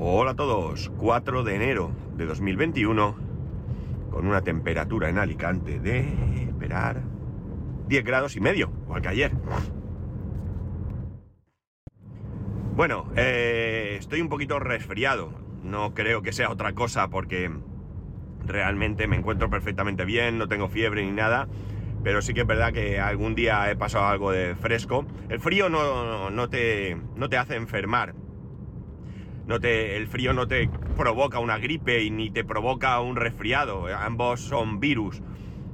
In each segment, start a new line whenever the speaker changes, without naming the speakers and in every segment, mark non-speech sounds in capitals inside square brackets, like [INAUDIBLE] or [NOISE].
Hola a todos, 4 de enero de 2021, con una temperatura en Alicante de, esperar, 10 grados y medio, igual que ayer. Bueno, eh, estoy un poquito resfriado, no creo que sea otra cosa porque realmente me encuentro perfectamente bien, no tengo fiebre ni nada, pero sí que es verdad que algún día he pasado algo de fresco. El frío no, no, te, no te hace enfermar, no te, el frío no te provoca una gripe y ni te provoca un resfriado, ambos son virus.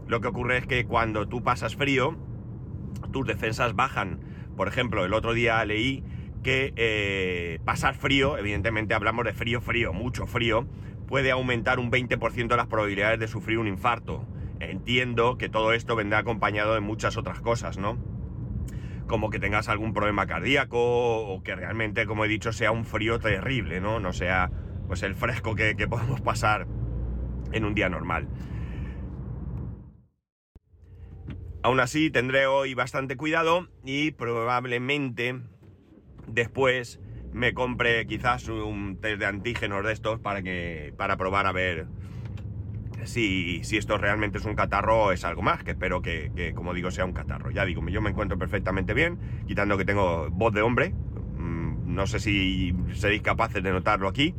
Lo que ocurre es que cuando tú pasas frío, tus defensas bajan. Por ejemplo, el otro día leí que eh, pasar frío, evidentemente hablamos de frío, frío, mucho frío, puede aumentar un 20% las probabilidades de sufrir un infarto. Entiendo que todo esto vendrá acompañado de muchas otras cosas, ¿no? Como que tengas algún problema cardíaco o que realmente, como he dicho, sea un frío terrible, ¿no? No sea pues el fresco que, podemos pasar en un día normal. Aún así, tendré hoy bastante cuidado y probablemente después me compre quizás un test de antígenos de estos para que para probar a ver si, esto realmente es un catarro es algo más, que espero que, como digo, sea un catarro. Ya digo, yo me encuentro perfectamente bien, quitando que tengo voz de hombre. Mm, no sé si seréis capaces de notarlo aquí.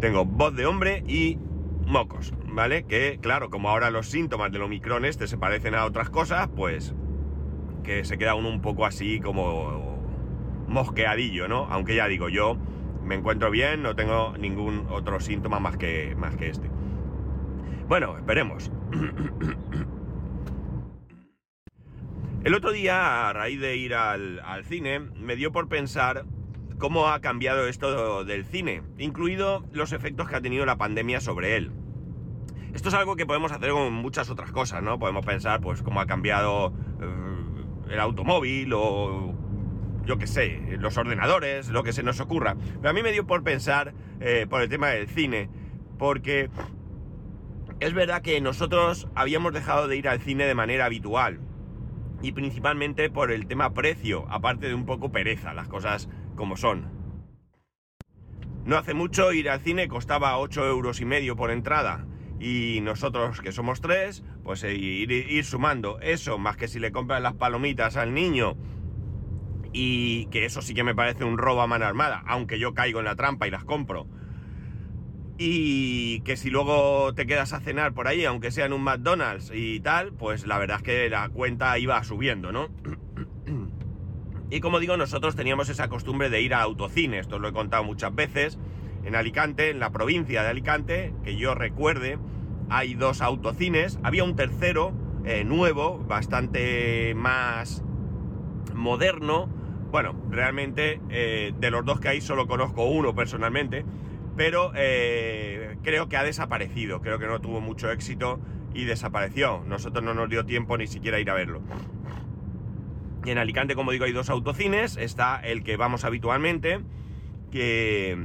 Tengo voz de hombre y mocos, ¿vale? Que, claro, como ahora los síntomas del Omicron este se parecen a otras cosas, pues que se queda uno un poco así como mosqueadillo, ¿no? Aunque ya digo, yo me encuentro bien, no tengo ningún otro síntoma más que, más que este. Bueno, esperemos. El otro día, a raíz de ir al, cine, me dio por pensar cómo ha cambiado esto del cine, incluido los efectos que ha tenido la pandemia sobre él. Esto es algo que podemos hacer con muchas otras cosas, ¿no? Podemos pensar, pues, cómo ha cambiado eh, el automóvil o yo qué sé, los ordenadores, lo que se nos ocurra. Pero a mí me dio por pensar eh, por el tema del cine, porque es verdad que nosotros habíamos dejado de ir al cine de manera habitual. Y principalmente por el tema precio, aparte de un poco pereza, las cosas como son. No hace mucho ir al cine costaba 8 euros y medio por entrada. Y nosotros que somos tres, pues eh, ir, ir sumando eso, más que si le compras las palomitas al niño y que eso sí que me parece un robo a mano armada, aunque yo caigo en la trampa y las compro. Y que si luego te quedas a cenar por ahí, aunque sea en un McDonald's y tal, pues la verdad es que la cuenta iba subiendo, ¿no? [CLEARS THROAT] y como digo, nosotros teníamos esa costumbre de ir a autocine, esto lo he contado muchas veces, en Alicante, en la provincia de Alicante, que yo recuerde, hay dos autocines, había un tercero eh, nuevo, bastante más moderno, bueno, realmente eh, de los dos que hay solo conozco uno personalmente, pero eh, creo que ha desaparecido, creo que no tuvo mucho éxito y desapareció. Nosotros no nos dio tiempo ni siquiera ir a verlo. Y en Alicante, como digo, hay dos autocines. Está el que vamos habitualmente, que,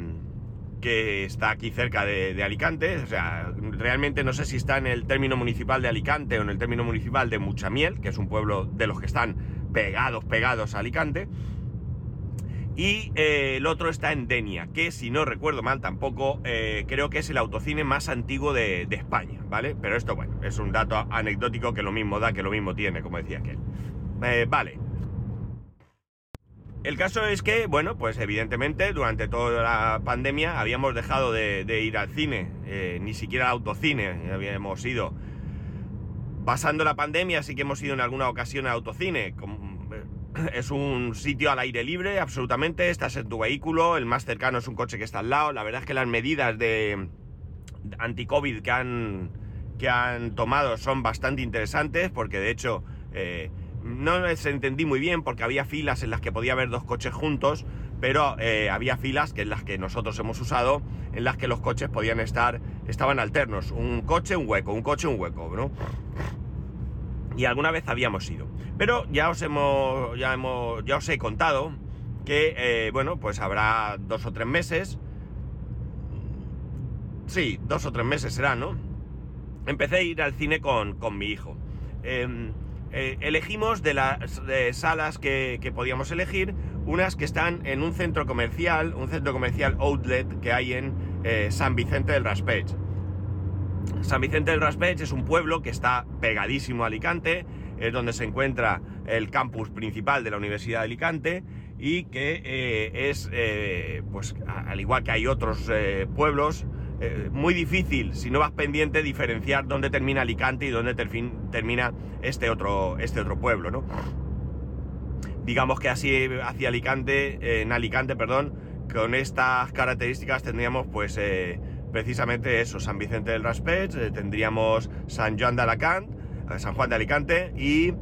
que está aquí cerca de, de, Alicante. O sea, realmente no sé si está en el término municipal de Alicante o en el término municipal de Muchamiel, que es un pueblo de los que están pegados, pegados a Alicante. Y eh, el otro está en Denia, que si no recuerdo mal tampoco, eh, creo que es el autocine más antiguo de, España, ¿vale? Pero esto, bueno, es un dato anecdótico que lo mismo da, que lo mismo tiene, como decía aquel. Eh, vale. El caso es que, bueno, pues evidentemente durante toda la pandemia habíamos dejado de, ir al cine, ni siquiera al autocine, habíamos ido. Pasando la pandemia sí que hemos ido en alguna ocasión al autocine, [CLEARS THROAT] es un sitio al aire libre, absolutamente. Estás en tu vehículo, el más cercano es un coche que está al lado. La verdad es que las medidas de anti-COVID que han, que han tomado son bastante interesantes, porque de hecho eh, no les entendí muy bien, porque había filas en las que podía haber dos coches juntos, pero eh, había filas que en las que nosotros hemos usado, en las que los coches podían estar, estaban alternos, un coche, un hueco, un coche, un hueco, ¿no? Y alguna vez habíamos ido. Pero ya os hemos, ya hemos, ya os he contado que, eh, bueno, pues habrá dos o tres meses. Sí, dos o tres meses será, ¿no? Empecé a ir al cine con, mi hijo. Em, eh, elegimos de las salas que, podíamos elegir, unas que están en un centro comercial, un centro comercial outlet que hay en eh, San Vicente del Raspech. San Vicente del Raspech es un pueblo que está pegadísimo a Alicante, es donde se encuentra el campus principal de la Universidad de Alicante y que eh, es, pues al igual que hay otros pueblos, eh, muy difícil, si no vas pendiente, diferenciar dónde termina Alicante y dónde termina este otro, este otro pueblo, ¿no? Digamos que así hacia Alicante, eh, en Alicante, perdón, con estas características tendríamos pues eh, precisamente eso, San Vicente del Raspech, tendríamos San Juan de Alicante, San Juan de Alicante y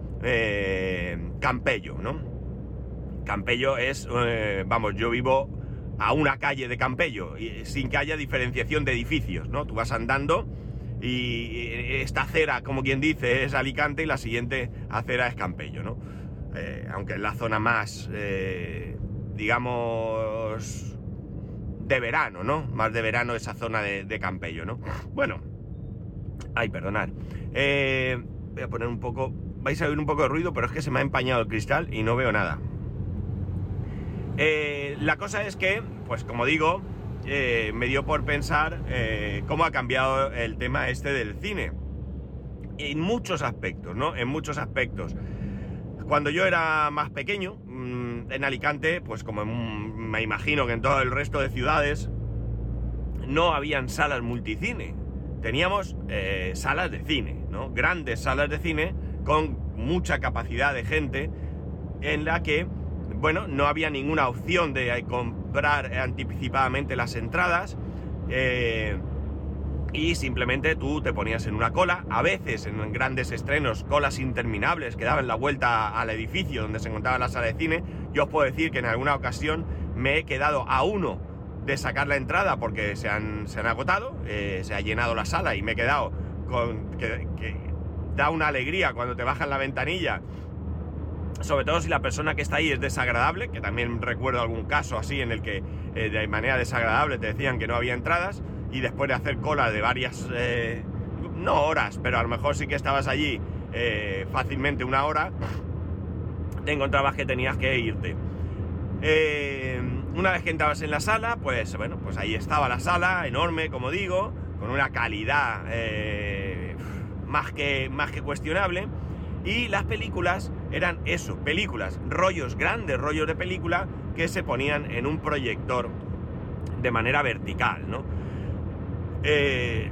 Campello, ¿no? Campello es, vamos, yo vivo a una calle de Campello, sin que haya diferenciación de edificios, ¿no? Tú vas andando y esta acera, como quien dice, es Alicante y la siguiente acera es Campello, ¿no? Eh, aunque es la zona más, eh, digamos, de verano, ¿no? Más de verano esa zona de, Campello, ¿no? Bueno, ay, perdonad. Eh, voy a poner un poco, vais a oír un poco de ruido, pero es que se me ha empañado el cristal y no veo nada. Eh, la cosa es que, pues como digo, eh, me dio por pensar cómo ha cambiado el tema este del cine. En muchos aspectos, ¿no? En muchos aspectos. Cuando yo era más pequeño, en Alicante, pues como me imagino que en todo el resto de ciudades, no habían salas multicine. Teníamos salas de cine, ¿no? Grandes salas de cine con mucha capacidad de gente en la que bueno, no había ninguna opción de comprar anticipadamente las entradas. Eh, y simplemente tú te ponías en una cola, a veces en grandes estrenos, colas interminables que daban la vuelta al edificio donde se encontraba la sala de cine. Yo os puedo decir que en alguna ocasión me he quedado a uno de sacar la entrada porque se han, se han agotado, eh, se ha llenado la sala y me he quedado con... Que, da una alegría cuando te bajan la ventanilla sobre todo si la persona que está ahí es desagradable, que también recuerdo algún caso así en el que eh, de manera desagradable te decían que no había entradas y después de hacer cola de varias, eh, no horas, pero a lo mejor sí que estabas allí eh, fácilmente una hora, te encontrabas que tenías que irte. una vez que entrabas en la sala, pues bueno, pues ahí estaba la sala, enorme, como digo, con una calidad más, que, más que cuestionable y las películas eran eso, películas, rollos grandes, rollos de película que se ponían en un proyector de manera vertical, ¿no? Eh,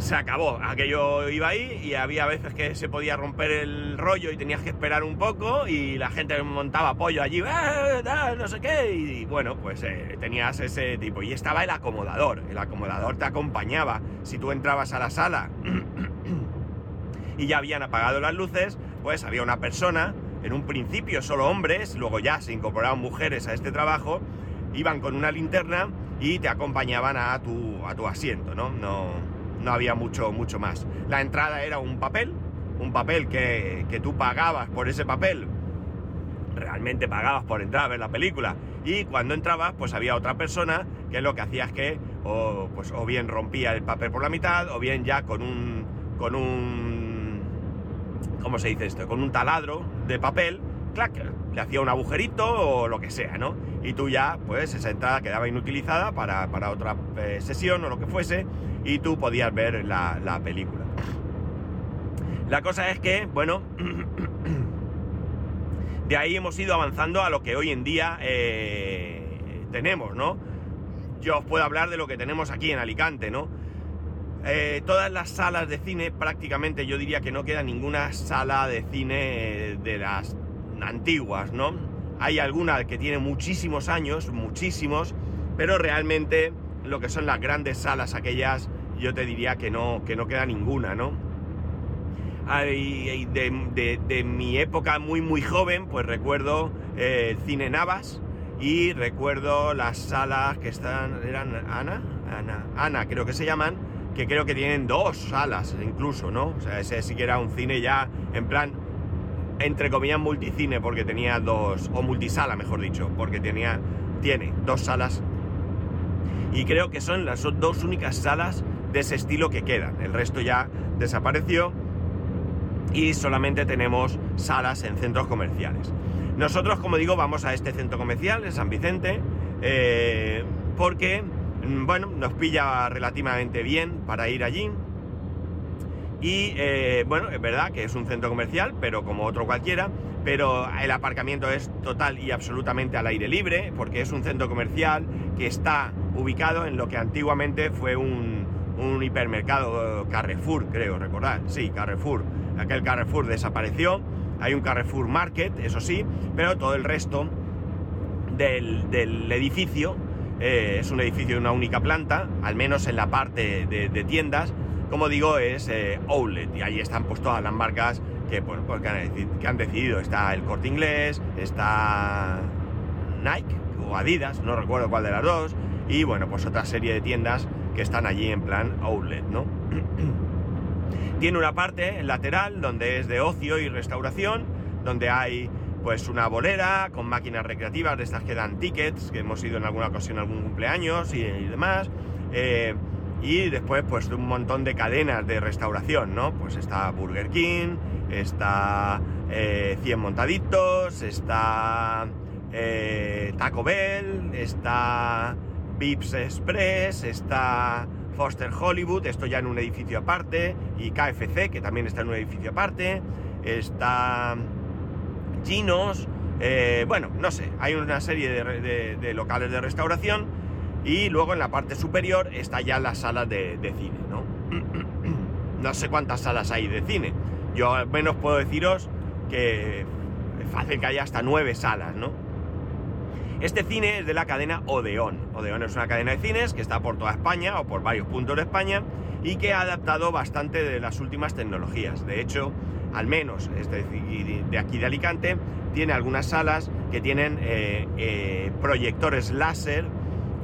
se acabó, aquello iba ahí y había veces que se podía romper el rollo y tenías que esperar un poco y la gente montaba pollo allí, ¡Eh, no sé qué, y bueno, pues eh, tenías ese tipo. Y estaba el acomodador, el acomodador te acompañaba. Si tú entrabas a la sala [CLEARS THROAT] y ya habían apagado las luces, pues había una persona, en un principio solo hombres, luego ya se incorporaban mujeres a este trabajo, iban con una linterna y te acompañaban a tu, a tu asiento, ¿no? ¿no? No había mucho, mucho más. La entrada era un papel, un papel que, que tú pagabas por ese papel, realmente pagabas por entrar a ver la película, y cuando entrabas, pues había otra persona que lo que hacía es que o, pues, o bien rompía el papel por la mitad, o bien ya con un, con un ¿cómo se dice esto? Con un taladro de papel, clac, le hacía un agujerito o lo que sea, ¿no? Y tú ya, pues esa entrada quedaba inutilizada para, otra eh, sesión o lo que fuese, y tú podías ver la, película. La cosa es que, bueno, [CLEARS THROAT] de ahí hemos ido avanzando a lo que hoy en día eh, tenemos, ¿no? Yo os puedo hablar de lo que tenemos aquí en Alicante, ¿no? Eh, todas las salas de cine, prácticamente yo diría que no queda ninguna sala de cine de las antiguas, ¿no? Hay alguna que tiene muchísimos años, muchísimos, pero realmente lo que son las grandes salas aquellas, yo te diría que no, que no queda ninguna, ¿no? Hay, de, mi época muy muy joven, pues recuerdo eh, el cine Navas y recuerdo las salas que están, eran Ana, Ana, Ana creo que se llaman, que creo que tienen dos salas incluso, ¿no? O sea, ese sí que era un cine ya en plan, entre comillas, multicine, porque tenía dos, o multisala, mejor dicho, porque tenía, tiene dos salas. Y creo que son las dos únicas salas de ese estilo que quedan. El resto ya desapareció. y solamente tenemos salas en centros comerciales. Nosotros, como digo, vamos a este centro comercial en San Vicente eh, porque, mm, bueno, nos pilla relativamente bien para ir allí. Y eh, bueno, es verdad que es un centro comercial, pero como otro cualquiera, pero el aparcamiento es total y absolutamente al aire libre, porque es un centro comercial que está ubicado en lo que antiguamente fue un, un hipermercado Carrefour, creo recordar. Sí, Carrefour. Aquel Carrefour desapareció. Hay un Carrefour Market, eso sí, pero todo el resto del, edificio eh, es un edificio de una única planta, al menos en la parte de, tiendas. Como digo, es eh, Outlet y ahí están pues todas las marcas que, pues, que, han, decidido. Está el Corte Inglés, está Nike o Adidas, no recuerdo cuál de las dos, y bueno, pues otra serie de tiendas que están allí en plan outlet, ¿no? [CLEARS THROAT] Tiene una parte lateral donde es de ocio y restauración, donde hay pues una bolera con máquinas recreativas de estas que dan tickets, que hemos ido en alguna ocasión algún cumpleaños y, demás. Eh, y después pues un montón de cadenas de restauración, ¿no? Pues está Burger King, está 100 eh, montaditos, está eh, Taco Bell, está Vips Express, está Foster Hollywood, esto ya en un edificio aparte, y KFC, que también está en un edificio aparte, está Chinos, eh, bueno, no sé, hay una serie de, locales de restauración y luego en la parte superior está ya la sala de, de cine, ¿no? [CLEARS THROAT] no sé cuántas salas hay de cine, yo al menos puedo deciros que es fácil que haya hasta nueve salas, ¿no? Este cine es de la cadena Odeón. Odeón es una cadena de cines que está por toda España o por varios puntos de España y que ha adaptado bastante de las últimas tecnologías. De hecho, al menos este de aquí de Alicante, tiene algunas salas que tienen eh, eh, proyectores láser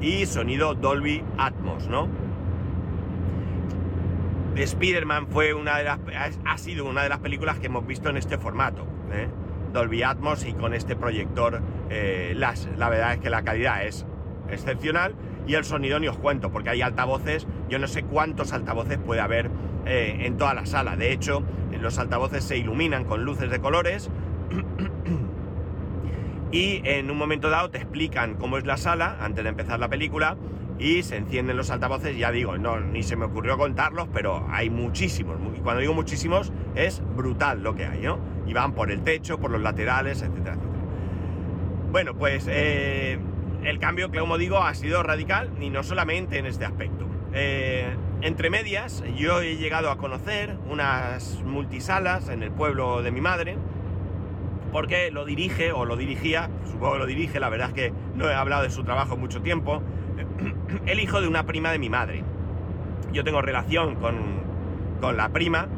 y sonido Dolby Atmos, ¿no? Spider-Man fue una de las, ha sido una de las películas que hemos visto en este formato. ¿eh? Dolby Atmos y con este proyector eh, láser. La verdad es que la calidad es excepcional y el sonido ni os cuento, porque hay altavoces, yo no sé cuántos altavoces puede haber eh, en toda la sala. De hecho, los altavoces se iluminan con luces de colores [CLEARS THROAT] y en un momento dado te explican cómo es la sala antes de empezar la película y se encienden los altavoces, ya digo, no, ni se me ocurrió contarlos, pero hay muchísimos. Y cuando digo muchísimos, es brutal lo que hay, ¿no? Y van por el techo, por los laterales, etcétera. Bueno, pues eh, el cambio, como digo, ha sido radical y no solamente en este aspecto. Eh, entre medias, yo he llegado a conocer unas multisalas en el pueblo de mi madre, porque lo dirige o lo dirigía, supongo que lo dirige, la verdad es que no he hablado de su trabajo mucho tiempo, [CLEARS THROAT] el hijo de una prima de mi madre. Yo tengo relación con, la prima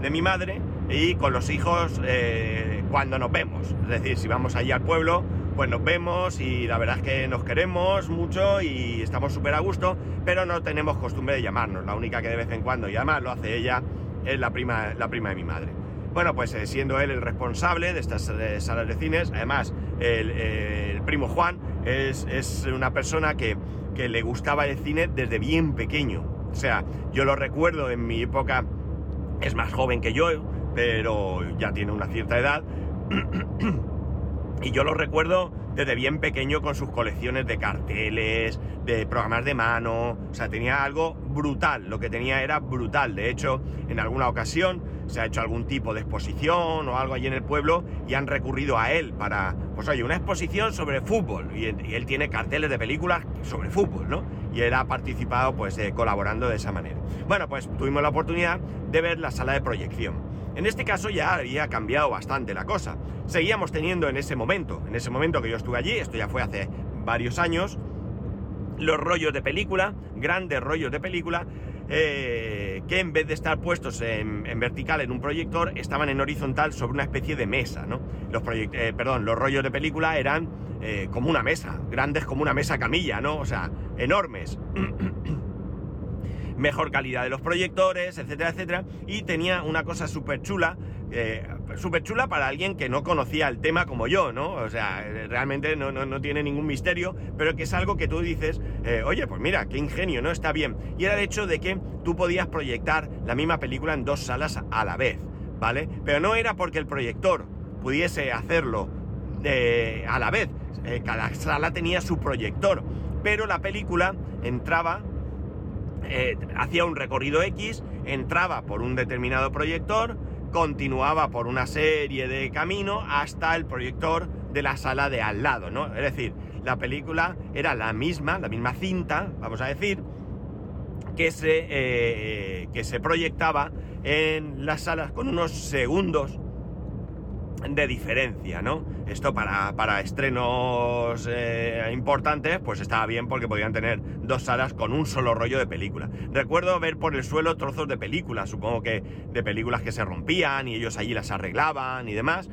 de mi madre y con los hijos eh, cuando nos vemos. Es decir, si vamos allí al pueblo, pues nos vemos y la verdad es que nos queremos mucho y estamos súper a gusto, pero no tenemos costumbre de llamarnos. La única que de vez en cuando, y además lo hace ella, es la prima, la prima de mi madre. Bueno, pues eh, siendo él el responsable de estas salas de cines, además el, primo Juan es, es una persona que que le gustaba el cine desde bien pequeño. O sea, yo lo recuerdo en mi época, es más joven que yo, pero ya tiene una cierta edad. [CLEARS THROAT] y yo lo recuerdo desde bien pequeño con sus colecciones de carteles, de programas de mano. O sea, tenía algo brutal. Lo que tenía era brutal. De hecho, en alguna ocasión se ha hecho algún tipo de exposición o algo allí en el pueblo y han recurrido a él para, pues oye, una exposición sobre fútbol. Y, él tiene carteles de películas sobre fútbol, ¿no? Y él ha participado, pues, eh, colaborando de esa manera. Bueno, pues tuvimos la oportunidad de ver la sala de proyección. En este caso ya había cambiado bastante la cosa. Seguíamos teniendo en ese momento, en ese momento que yo estuve allí, esto ya fue hace varios años, los rollos de película, grandes rollos de película, eh, que en vez de estar puestos en, vertical en un proyector, estaban en horizontal sobre una especie de mesa, ¿no? Los, eh, los rollos de película eran eh, como una mesa, grandes como una mesa camilla, ¿no? O sea, enormes. [CLEARS THROAT] Mejor calidad de los proyectores, etcétera, etcétera. Y tenía una cosa súper chula, súper chula para alguien que no conocía el tema como yo, ¿no? O sea, realmente no, tiene ningún misterio, pero que es algo que tú dices, eh, oye, pues mira, qué ingenio, ¿no? Está bien. Y era el hecho de que tú podías proyectar la misma película en dos salas a la vez. ¿vale? Pero no era porque el proyector pudiese hacerlo eh, a la vez. Eh, cada sala tenía su proyector. Pero la película entraba, eh, hacía un recorrido X, entraba por un determinado proyector, continuaba por una serie de caminos hasta el proyector de la sala de al lado, ¿no? Es decir, la película era la misma, la misma cinta, vamos a decir, que se, que se proyectaba en las salas con unos segundos de diferencia, ¿no? Esto para, para estrenos eh, importantes, pues estaba bien porque podían tener dos salas con un solo rollo de película. Recuerdo ver por el suelo trozos de películas, supongo que de películas que se rompían y ellos allí las arreglaban y demás.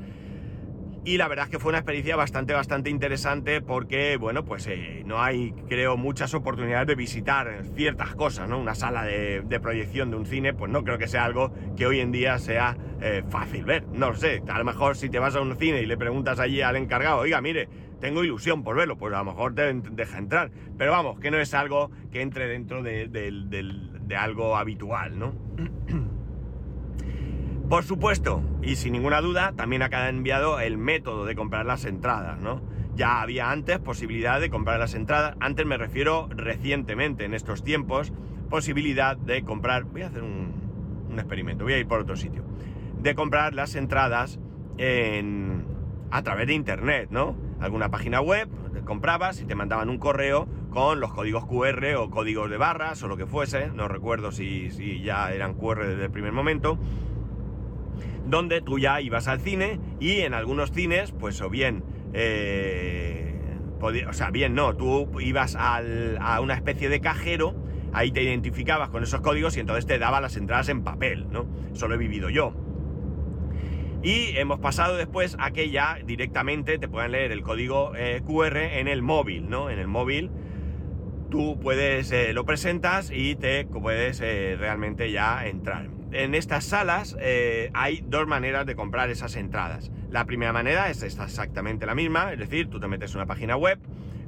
Y la verdad es que fue una experiencia bastante, bastante interesante porque, bueno, pues eh, no hay, creo, muchas oportunidades de visitar ciertas cosas, ¿no? Una sala de, proyección de un cine, pues no creo que sea algo que hoy en día sea eh, fácil ver. No lo sé, a lo mejor si te vas a un cine y le preguntas allí al encargado, oiga, mire, tengo ilusión por verlo, pues a lo mejor te deja entrar. Pero vamos, que no es algo que entre dentro de, de algo habitual, ¿no? Por supuesto, y sin ninguna duda, también ha enviado el método de comprar las entradas, ¿no? Ya había antes posibilidad de comprar las entradas, antes me refiero recientemente, en estos tiempos, posibilidad de comprar, voy a hacer un, experimento, voy a ir por otro sitio, de comprar las entradas en, a través de internet, ¿no? Alguna página web, comprabas y te mandaban un correo con los códigos QR o códigos de barras o lo que fuese, no recuerdo si ya eran QR desde el primer momento, donde tú ya ibas al cine y en algunos cines, pues o bien, eh, o sea, bien no, tú ibas a una especie de cajero, ahí te identificabas con esos códigos y entonces te daba las entradas en papel, ¿no? Eso lo he vivido yo. Y hemos pasado después a que ya directamente te puedan leer el código eh, QR en el móvil, ¿no? En el móvil tú puedes, eh, lo presentas y te puedes realmente ya entrar en estas salas eh, hay dos maneras de comprar esas entradas. La primera manera es exactamente la misma, es decir, tú te metes en una página web,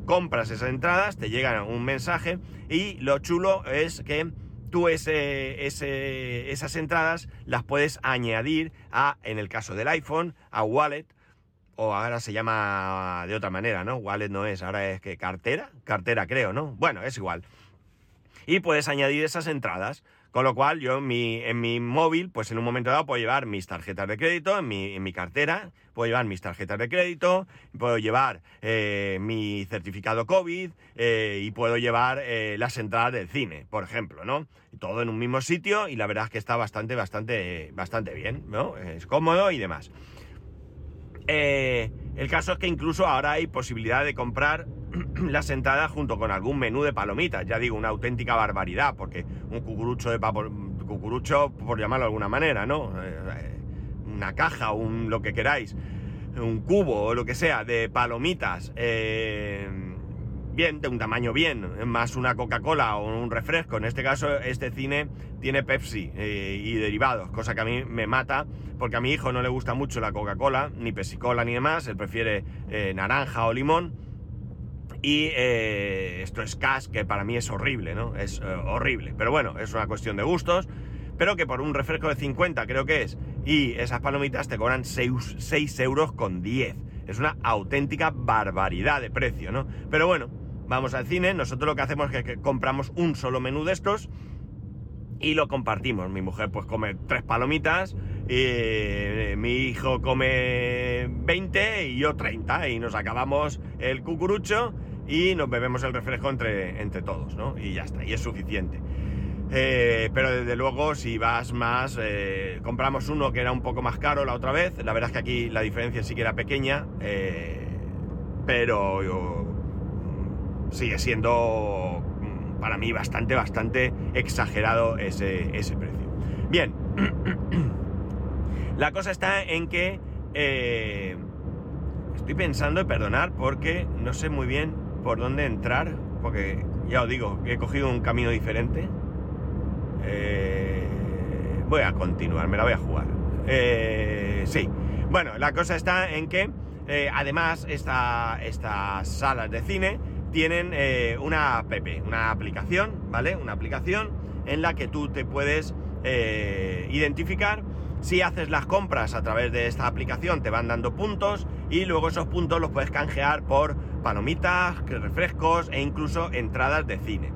compras esas entradas, te llega un mensaje y lo chulo es que tú esas entradas las puedes añadir a, en el caso del iPhone, a Wallet, o ahora se llama de otra manera, ¿no? Wallet no es, ahora es que cartera, cartera creo, ¿no? Bueno, es igual. Y puedes añadir esas entradas. Con lo cual yo en mi, en mi móvil, pues en un momento dado puedo llevar mis tarjetas de crédito, en mi, en mi cartera puedo llevar mis tarjetas de crédito, puedo llevar eh, mi certificado COVID eh, y puedo llevar eh, las entradas del cine, por ejemplo, ¿no? Todo en un mismo sitio y la verdad es que está bastante, bastante, bastante bien, ¿no? Es cómodo y demás. El caso es que incluso ahora hay posibilidad de comprar [CLEARS THROAT] las entradas junto con algún menú de palomitas. Ya digo, una auténtica barbaridad, porque un cucurucho de papo, cucurucho, por llamarlo de alguna manera, ¿no? Eh, una caja, un lo que queráis, un cubo o lo que sea de palomitas, eh, bien, de un tamaño bien, más una Coca-Cola o un refresco. En este caso, este cine tiene Pepsi eh, y derivados, cosa que a mí me mata, porque a mi hijo no le gusta mucho la Coca-Cola, ni Pepsi-Cola ni demás, él prefiere naranja o limón y eh, esto es cash, que para mí es horrible, ¿no? Es eh, horrible. Pero bueno, es una cuestión de gustos. Pero que por un refresco de 50 creo que es. Y esas palomitas te cobran 6, euros con 10. Es una auténtica barbaridad de precio, ¿no? Pero bueno, vamos al cine. Nosotros lo que hacemos es que compramos un solo menú de estos y lo compartimos. Mi mujer pues come tres palomitas, y, eh, mi hijo come 20 y yo 30 y nos acabamos el cucurucho y nos bebemos el refresco entre, entre todos, ¿no? Y ya está, y es suficiente. Eh, pero desde luego, si vas más, eh, compramos uno que era un poco más caro la otra vez. La verdad es que aquí la diferencia sí que era pequeña, pero sigue siendo mm, para mí bastante, bastante exagerado ese, ese precio. Bien, [CLEARS THROAT] la cosa está en que estoy pensando, en perdonar, porque no sé muy bien por dónde entrar, porque ya os digo, he cogido un camino diferente. Eh, voy a continuar, me la voy a jugar. Eh, sí, bueno, la cosa está en que eh, además esta, estas salas de cine tienen una app, una aplicación, ¿vale? Una aplicación en la que tú te puedes identificar Si haces las compras a través de esta aplicación te van dando puntos y luego esos puntos los puedes canjear por palomitas, refrescos e incluso entradas de cine.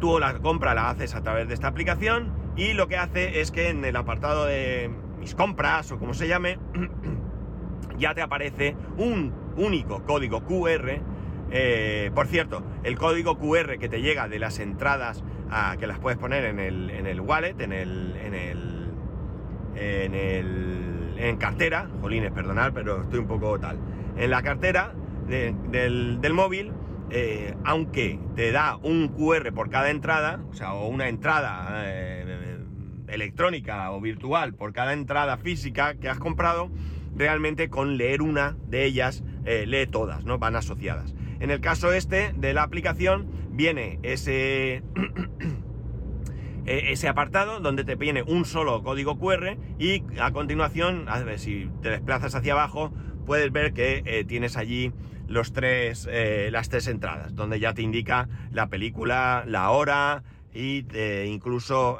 Tú la compra la haces a través de esta aplicación y lo que hace es que en el apartado de mis compras o como se llame, [CLEARS THROAT] ya te aparece un único código QR. Eh, por cierto, el código QR que te llega de las entradas que las puedes poner en el, en el wallet, en el, en el, en cartera, jolines, perdonad, pero estoy un poco tal, en la cartera del, móvil, eh, aunque te da un QR por cada entrada, o sea, o una entrada eh, electrónica o virtual por cada entrada física que has comprado, realmente con leer una de ellas lee todas, ¿no? Van asociadas. En el caso este de la aplicación viene ese, [CLEARS THROAT] e, ese apartado donde te viene un solo código QR y a continuación, a ver, si te desplazas hacia abajo, puedes ver que eh, tienes allí los tres, eh, las tres entradas, donde ya te indica la película, la hora, y incluso,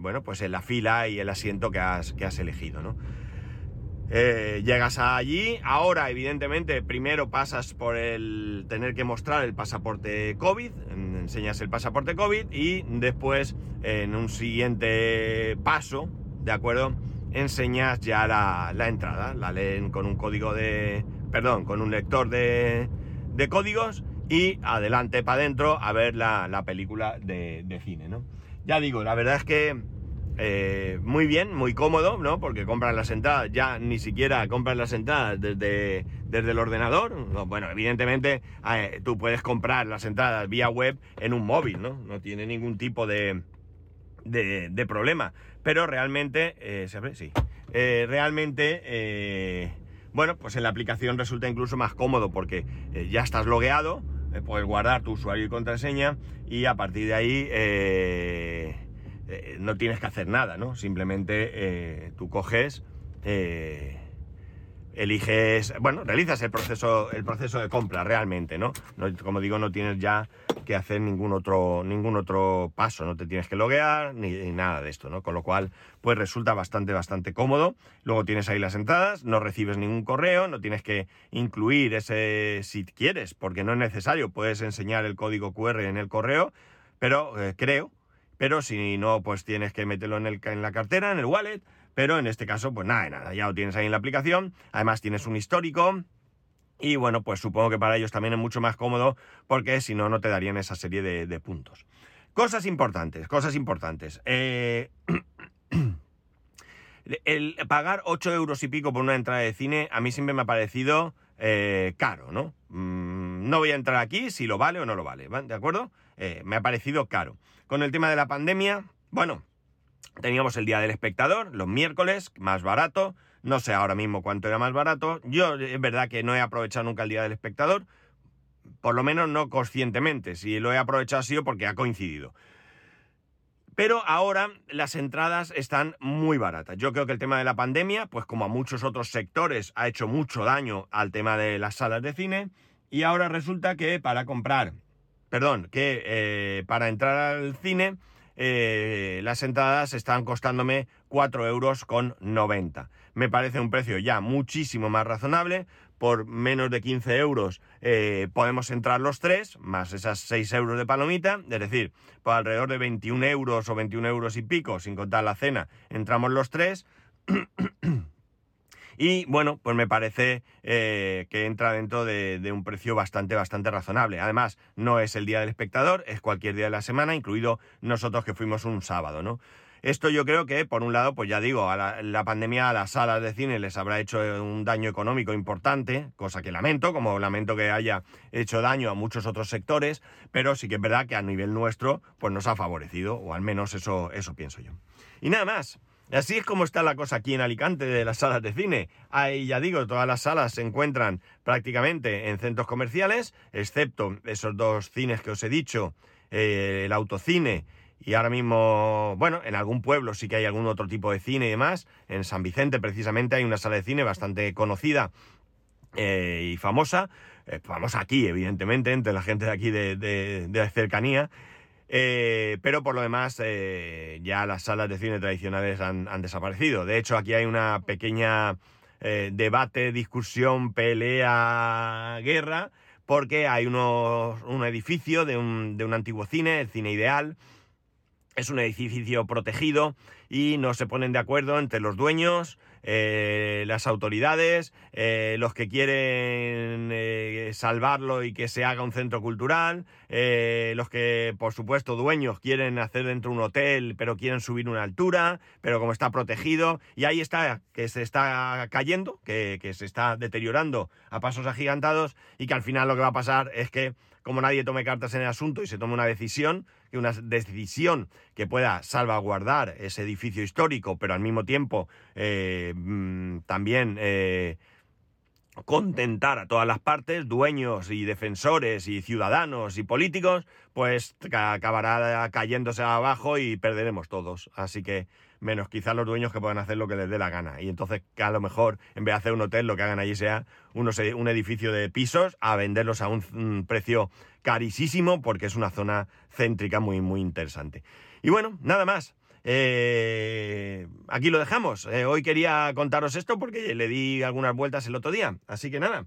bueno, pues la fila y el asiento que has, que has elegido, ¿no? Eh, llegas allí, ahora evidentemente primero pasas por el tener que mostrar el pasaporte COVID, enseñas el pasaporte COVID y después en un siguiente paso, ¿de acuerdo? Enseñas ya la, entrada, la leen con un código de, perdón, con un lector de, de códigos y adelante para adentro a ver la, película de, de cine, ¿no? Ya digo, la verdad es que eh, muy bien, muy cómodo, ¿no? Porque compras las entradas, ya ni siquiera compras las entradas desde, desde el ordenador. bueno, evidentemente eh, tú puedes comprar las entradas vía web en un móvil, ¿no? No tiene ningún tipo de, de, problema. Pero realmente, eh, ¿se abre? Sí. realmente, bueno, pues en la aplicación resulta incluso más cómodo porque ya estás logueado, puedes guardar tu usuario y contraseña y a partir de ahí eh, no tienes que hacer nada, ¿no? Simplemente eh, tú coges, eh, eliges, bueno, realizas el proceso, el proceso de compra realmente, ¿no? Como digo, no tienes ya que hacer ningún otro, ningún otro paso, no te tienes que loguear ni, ni, nada de esto, ¿no? Con lo cual, pues resulta bastante, bastante cómodo. Luego tienes ahí las entradas, no recibes ningún correo, no tienes que incluir ese si quieres, porque no es necesario, puedes enseñar el código QR en el correo, pero creo pero si no, pues tienes que meterlo en, el, en la cartera, en el wallet, pero en este caso, pues nada nada, ya lo tienes ahí en la aplicación, además tienes un histórico, y bueno, pues supongo que para ellos también es mucho más cómodo, porque si no, no te darían esa serie de, puntos. Cosas importantes, cosas importantes. Eh, [CLEARS THROAT] el pagar 8 euros y pico por una entrada de cine a mí siempre me ha parecido eh, caro, ¿no? Mm, no voy a entrar aquí si lo vale o no lo vale, ¿de acuerdo? Eh, me ha parecido caro. Con el tema de la pandemia, bueno, teníamos el Día del Espectador, los miércoles, más barato. No sé ahora mismo cuánto era más barato. Yo es verdad que no he aprovechado nunca el Día del Espectador, por lo menos no conscientemente. Si lo he aprovechado ha sido porque ha coincidido. Pero ahora las entradas están muy baratas. Yo creo que el tema de la pandemia, pues como a muchos otros sectores, ha hecho mucho daño al tema de las salas de cine. Y ahora resulta que para comprar perdón, que eh, para entrar al cine eh, las entradas están costándome 4 euros con 90. Me parece un precio ya muchísimo más razonable. Por menos de 15 euros eh, podemos entrar los tres, más esas 6 euros de palomita, es decir, por alrededor de 21 euros o 21 euros y pico, sin contar la cena, entramos los tres. Y bueno, pues me parece eh, que entra dentro de, un precio bastante, bastante razonable. Además, no es el día del espectador, es cualquier día de la semana, incluido nosotros que fuimos un sábado, ¿no? Esto yo creo que, por un lado, pues ya digo, a la, pandemia a las salas de cine les habrá hecho un daño económico importante, cosa que lamento, como lamento que haya hecho daño a muchos otros sectores, pero sí que es verdad que a nivel nuestro, pues nos ha favorecido, o al menos eso, eso pienso yo. Y nada más. Así es como está la cosa aquí en Alicante de las salas de cine. Ahí ya digo, todas las salas se encuentran prácticamente en centros comerciales, excepto esos dos cines que os he dicho, eh, el autocine y ahora mismo, bueno, en algún pueblo sí que hay algún otro tipo de cine y demás. En San Vicente precisamente hay una sala de cine bastante conocida eh, y famosa, eh, famosa aquí evidentemente entre la gente de aquí de, de cercanía Eh, pero por lo demás, eh, ya las salas de cine tradicionales han, desaparecido. De hecho, aquí hay una pequeña eh, debate, discusión, pelea, guerra, porque hay un edificio de un, de un antiguo cine, el Cine Ideal, es un edificio protegido y no se ponen de acuerdo entre los dueños, eh, las autoridades, eh, los que quieren eh, salvarlo y que se haga un centro cultural, los que, por supuesto, dueños quieren hacer dentro un hotel, pero quieren subir una altura, pero como está protegido, y ahí está, que se está cayendo, que, que se está deteriorando a pasos agigantados, y que al final lo que va a pasar es que como nadie tome cartas en el asunto y se tome una decisión, que una decisión que pueda salvaguardar ese edificio histórico, pero al mismo tiempo eh, mm, también eh, contentar a todas las partes, dueños y defensores y ciudadanos y políticos, pues acabará cayéndose abajo y perderemos todos. Así que menos quizás los dueños que puedan hacer lo que les dé la gana. Y entonces que a lo mejor en vez de hacer un hotel lo que hagan allí sea un edificio de pisos a venderlos a un, precio carísimo porque es una zona céntrica muy muy interesante. Y bueno, nada más. Eh, aquí lo dejamos. Eh, hoy quería contaros esto porque le di algunas vueltas el otro día. Así que nada,